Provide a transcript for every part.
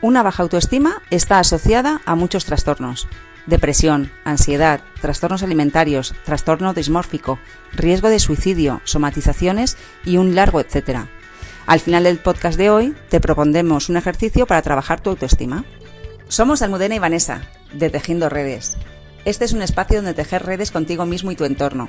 Una baja autoestima está asociada a muchos trastornos. Depresión, ansiedad, trastornos alimentarios, trastorno dismórfico, riesgo de suicidio, somatizaciones y un largo etcétera. Al final del podcast de hoy te propondremos un ejercicio para trabajar tu autoestima. Somos Almudena y Vanessa, de Tejiendo Redes. Este es un espacio donde tejer redes contigo mismo y tu entorno.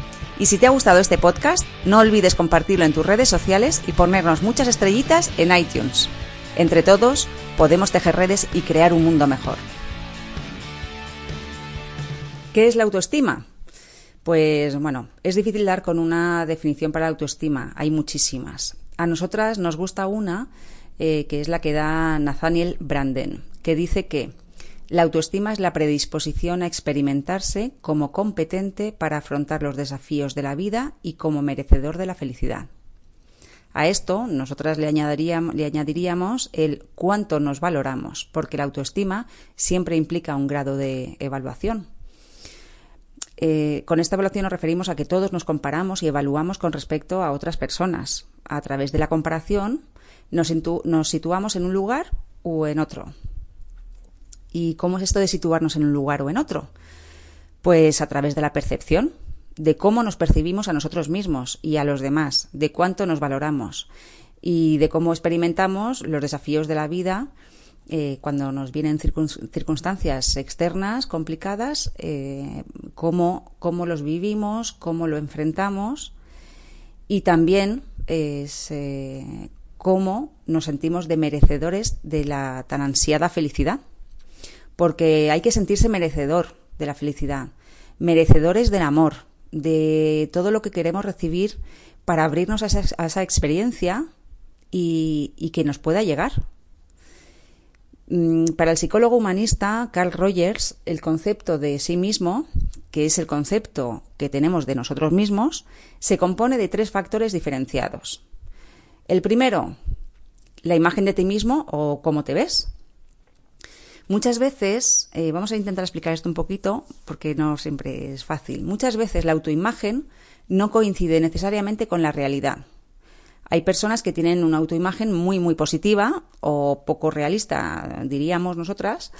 Y si te ha gustado este podcast, no olvides compartirlo en tus redes sociales y ponernos muchas estrellitas en iTunes. Entre todos, podemos tejer redes y crear un mundo mejor. ¿Qué es la autoestima? Pues bueno, es difícil dar con una definición para la autoestima, hay muchísimas. A nosotras nos gusta una eh, que es la que da Nathaniel Branden, que dice que la autoestima es la predisposición a experimentarse como competente para afrontar los desafíos de la vida y como merecedor de la felicidad. A esto nosotras le añadiríamos, el cuánto nos valoramos, porque la autoestima siempre implica un grado de evaluación. Eh, con esta evaluación nos referimos a que todos nos comparamos y evaluamos con respecto a otras personas. A través de la comparación nos situamos en un lugar o en otro. ¿Y cómo es esto de situarnos en un lugar o en otro? Pues a través de la percepción, de cómo nos percibimos a nosotros mismos y a los demás, de cuánto nos valoramos y de cómo experimentamos los desafíos de la vida eh, cuando nos vienen circunstancias externas complicadas, eh, cómo, los vivimos, cómo lo enfrentamos y también eh, cómo nos sentimos de merecedores de la tan ansiada felicidad porque hay que sentirse merecedor de la felicidad, merecedores del amor, de todo lo que queremos recibir para abrirnos a esa, experiencia y, que nos pueda llegar. Mm, para el psicólogo humanista Carl Rogers, el concepto de sí mismo, que es el concepto que tenemos de nosotros mismos, se compone de tres factores diferenciados. El primero, la imagen de ti mismo o cómo te ves. Muchas veces, eh, vamos a intentar explicar esto un poquito porque no siempre es fácil, muchas veces la autoimagen no coincide necesariamente con la realidad. Hay personas que tienen una autoimagen muy, muy positiva o poco realista, diríamos nosotras,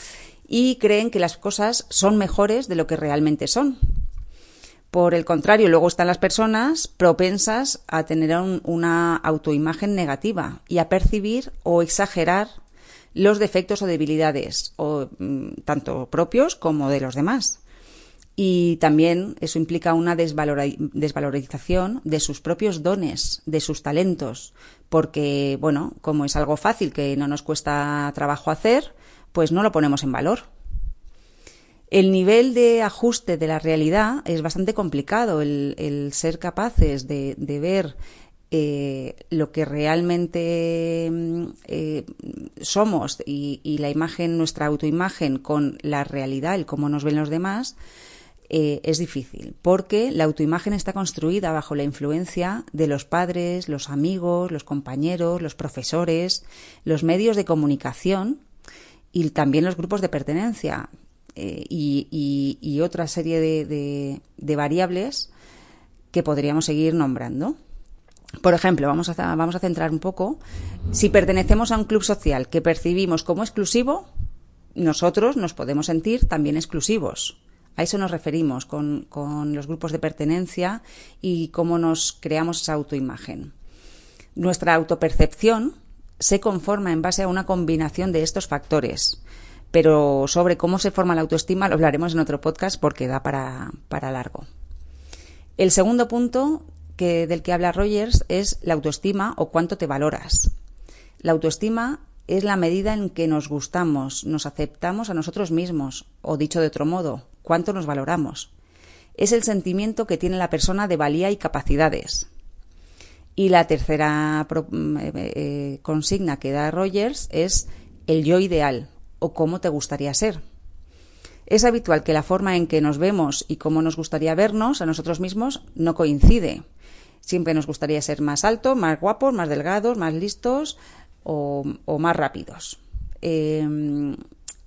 y creen que las cosas son mejores de lo que realmente son. Por el contrario, luego están las personas propensas a tener una autoimagen negativa y a percibir o exagerar los defectos o debilidades, mm, tanto propios como de los demás. Y también eso implica una desvalorización de sus propios dones, de sus talentos, porque, bueno, como es algo fácil que no nos cuesta trabajo hacer, pues no lo ponemos en valor. El nivel de ajuste de la realidad es bastante complicado, el, ser capaces de ver eh, lo que realmente mm, eh, somos y, la imagen, nuestra autoimagen con la realidad, el cómo nos ven los demás, eh, es difícil, porque la autoimagen está construida bajo la influencia de los padres, los amigos, los compañeros, los profesores, los medios de comunicación y también los grupos de pertenencia y, otra serie de variables que podríamos seguir nombrando. Por ejemplo, vamos a, vamos a centrar un poco, si pertenecemos a un club social que percibimos como exclusivo, nosotros nos podemos sentir también exclusivos. A eso nos referimos con, con los grupos de pertenencia y cómo nos creamos esa autoimagen. Nuestra autopercepción se conforma en base a una combinación de estos factores, pero sobre cómo se forma la autoestima lo hablaremos en otro podcast porque da para, para largo. El segundo punto del que habla Rogers es la autoestima o cuánto te valoras. La autoestima es la medida en que nos gustamos, nos aceptamos a nosotros mismos, o dicho de otro modo, cuánto nos valoramos. Es el sentimiento que tiene la persona de valía y capacidades. Y la tercera mm, eh, eh, consigna que da Rogers es el yo ideal o cómo te gustaría ser. Es habitual que la forma en que nos vemos y cómo nos gustaría vernos a nosotros mismos no coincide. Siempre nos gustaría ser más altos, más guapos, más delgados, más listos o, más rápidos. Em,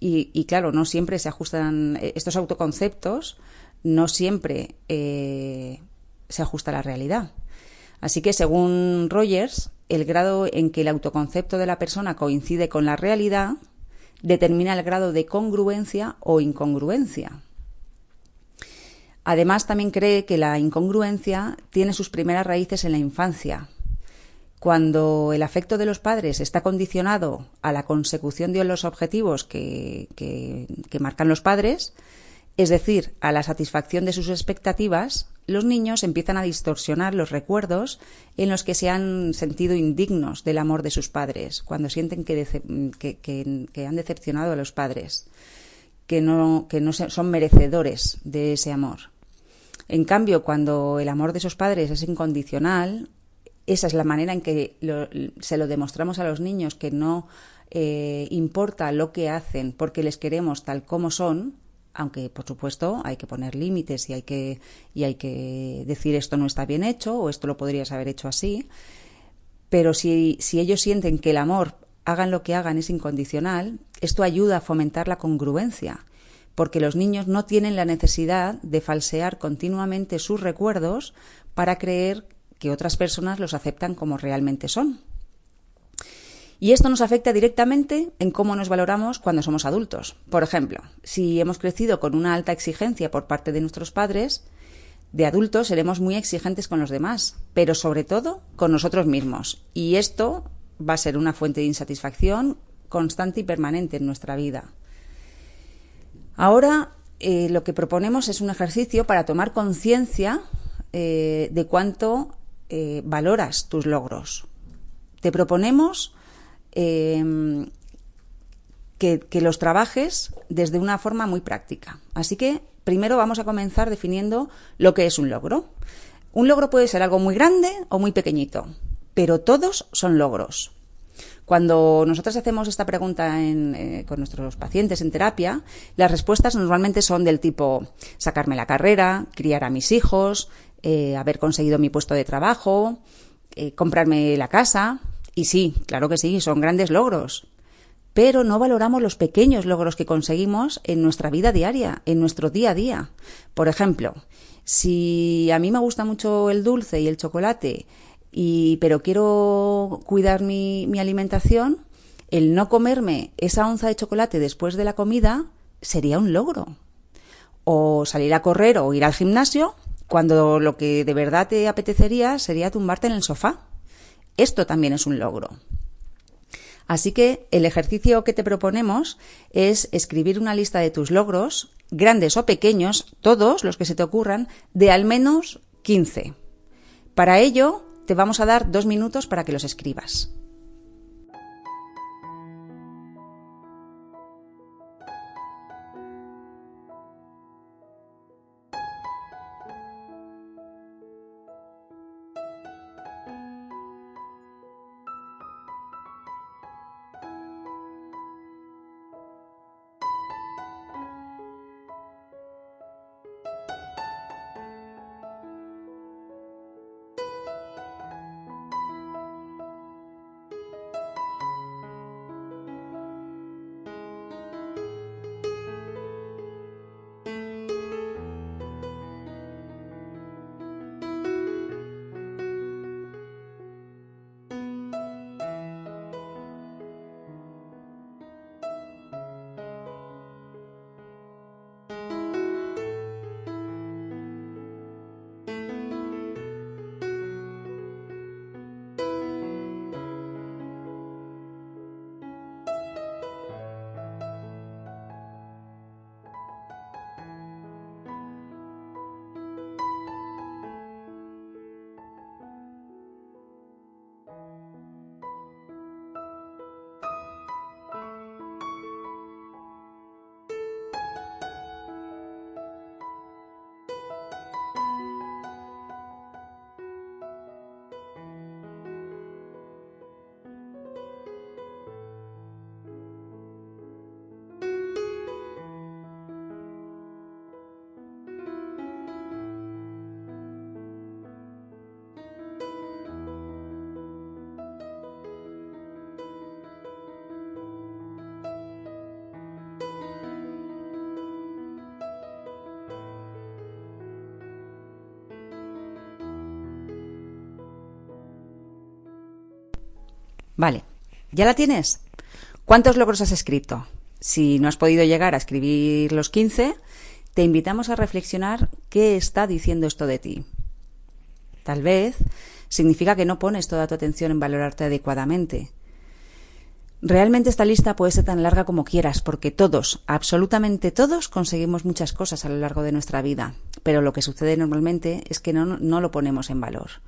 y, claro, no siempre se ajustan estos autoconceptos, no siempre eh, se ajusta a la realidad. Así que, según Rogers, el grado en que el autoconcepto de la persona coincide con la realidad determina el grado de congruencia o incongruencia. Además, también cree que la incongruencia tiene sus primeras raíces en la infancia. Cuando el afecto de los padres está condicionado a la consecución de los objetivos que, marcan los padres, es decir, a la satisfacción de sus expectativas, los niños empiezan a distorsionar los recuerdos en los que se han sentido indignos del amor de sus padres, cuando sienten que, han decepcionado a los padres, que no son merecedores de ese amor. En cambio, cuando el amor de esos padres es incondicional, esa es la manera en que se lo demostramos a los niños que no eh, importa lo que hacen porque les queremos tal como son, aunque por supuesto hay que poner límites y hay que, y hay que decir esto no está bien hecho o esto lo podrías haber hecho así. Pero si, si ellos sienten que el amor, hagan lo que hagan, es incondicional, esto ayuda a fomentar la congruencia, porque los niños no tienen la necesidad de falsear continuamente sus recuerdos para creer que otras personas los aceptan como realmente son. Y esto nos afecta directamente en cómo nos valoramos cuando somos adultos. Por ejemplo, si hemos crecido con una alta exigencia por parte de nuestros padres, de adultos seremos muy exigentes con los demás, pero sobre todo con nosotros mismos. Y esto va a ser una fuente de insatisfacción constante y permanente en nuestra vida. Ahora eh, lo que proponemos es un ejercicio para tomar conciencia eh, de cuánto eh, valoras tus logros. Te proponemos Em, que, los trabajes desde una forma muy práctica. Así que primero vamos a comenzar definiendo lo que es un logro. Un logro puede ser algo muy grande o muy pequeñito, pero todos son logros. Cuando nosotros hacemos esta pregunta eh, con nuestros pacientes en terapia, las respuestas normalmente son del tipo sacarme la carrera, criar a mis hijos, eh, haber conseguido mi puesto de trabajo, eh, comprarme la casa, y sí, claro que sí, son grandes logros. Pero no valoramos los pequeños logros que conseguimos en nuestra vida diaria, en nuestro día a día. Por ejemplo, si a mí me gusta mucho el dulce y el chocolate, pero quiero cuidar mi, mi alimentación, el no comerme esa onza de chocolate después de la comida sería un logro. O salir a correr o ir al gimnasio cuando lo que de verdad te apetecería sería tumbarte en el sofá. Esto también es un logro. Así que el ejercicio que te proponemos es escribir una lista de tus logros, grandes o pequeños, todos los que se te ocurran, de al menos 15. Para ello, te vamos a dar dos minutos para que los escribas. Vale, ¿ya la tienes? ¿Cuántos logros has escrito? Si no has podido llegar a escribir los 15, te invitamos a reflexionar qué está diciendo esto de ti. Tal vez significa que no pones toda tu atención en valorarte adecuadamente. Realmente esta lista puede ser tan larga como quieras, porque todos, absolutamente todos, conseguimos muchas cosas a lo largo de nuestra vida, pero lo que sucede normalmente es que no, no lo ponemos en valor.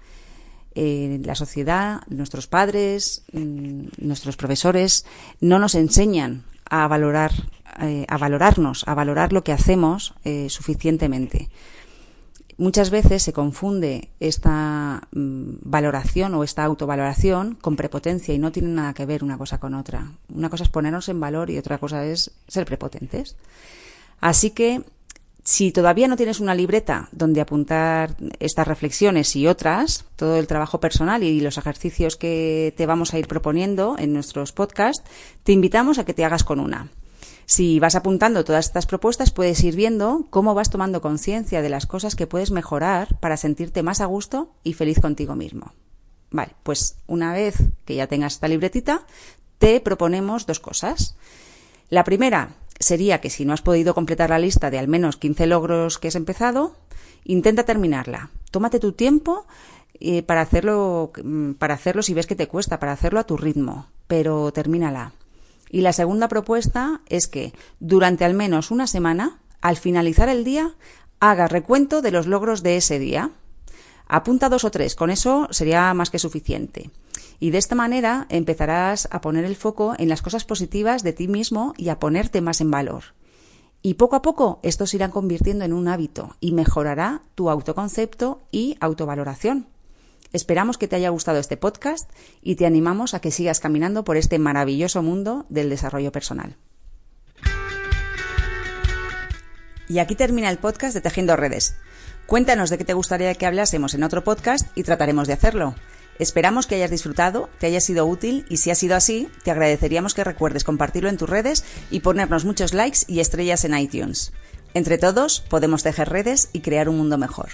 Eh, la sociedad, nuestros padres, mm, nuestros profesores, no nos enseñan a valorar, eh, a valorarnos, a valorar lo que hacemos eh, suficientemente. Muchas veces se confunde esta mm, valoración o esta autovaloración con prepotencia y no tiene nada que ver una cosa con otra. Una cosa es ponernos en valor y otra cosa es ser prepotentes. Así que si todavía no tienes una libreta donde apuntar estas reflexiones y otras, todo el trabajo personal y los ejercicios que te vamos a ir proponiendo en nuestros podcasts, te invitamos a que te hagas con una. Si vas apuntando todas estas propuestas, puedes ir viendo cómo vas tomando conciencia de las cosas que puedes mejorar para sentirte más a gusto y feliz contigo mismo. Vale, pues una vez que ya tengas esta libretita, te proponemos dos cosas. La primera sería que si no has podido completar la lista de al menos 15 logros que has empezado, intenta terminarla. Tómate tu tiempo eh, para hacerlo, mm, para hacerlo si ves que te cuesta, para hacerlo a tu ritmo, pero termínala. Y la segunda propuesta es que durante al menos una semana, al finalizar el día, hagas recuento de los logros de ese día. Apunta dos o tres, con eso sería más que suficiente. Y de esta manera empezarás a poner el foco en las cosas positivas de ti mismo y a ponerte más en valor. Y poco a poco esto se irá convirtiendo en un hábito y mejorará tu autoconcepto y autovaloración. Esperamos que te haya gustado este podcast y te animamos a que sigas caminando por este maravilloso mundo del desarrollo personal. Y aquí termina el podcast de Tejiendo Redes. Cuéntanos de qué te gustaría que hablásemos en otro podcast y trataremos de hacerlo. Esperamos que hayas disfrutado, te haya sido útil y si ha sido así, te agradeceríamos que recuerdes compartirlo en tus redes y ponernos muchos likes y estrellas en iTunes. Entre todos podemos tejer redes y crear un mundo mejor.